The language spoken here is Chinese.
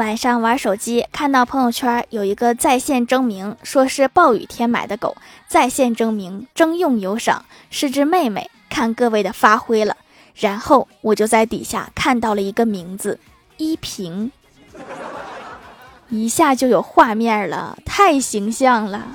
晚上玩手机看到朋友圈有一个在线征名说是暴雨天买的狗在线征名征用有赏。是只妹妹看各位的发挥了然后我就在底下看到了一个名字依萍。一下就有画面了太形象了。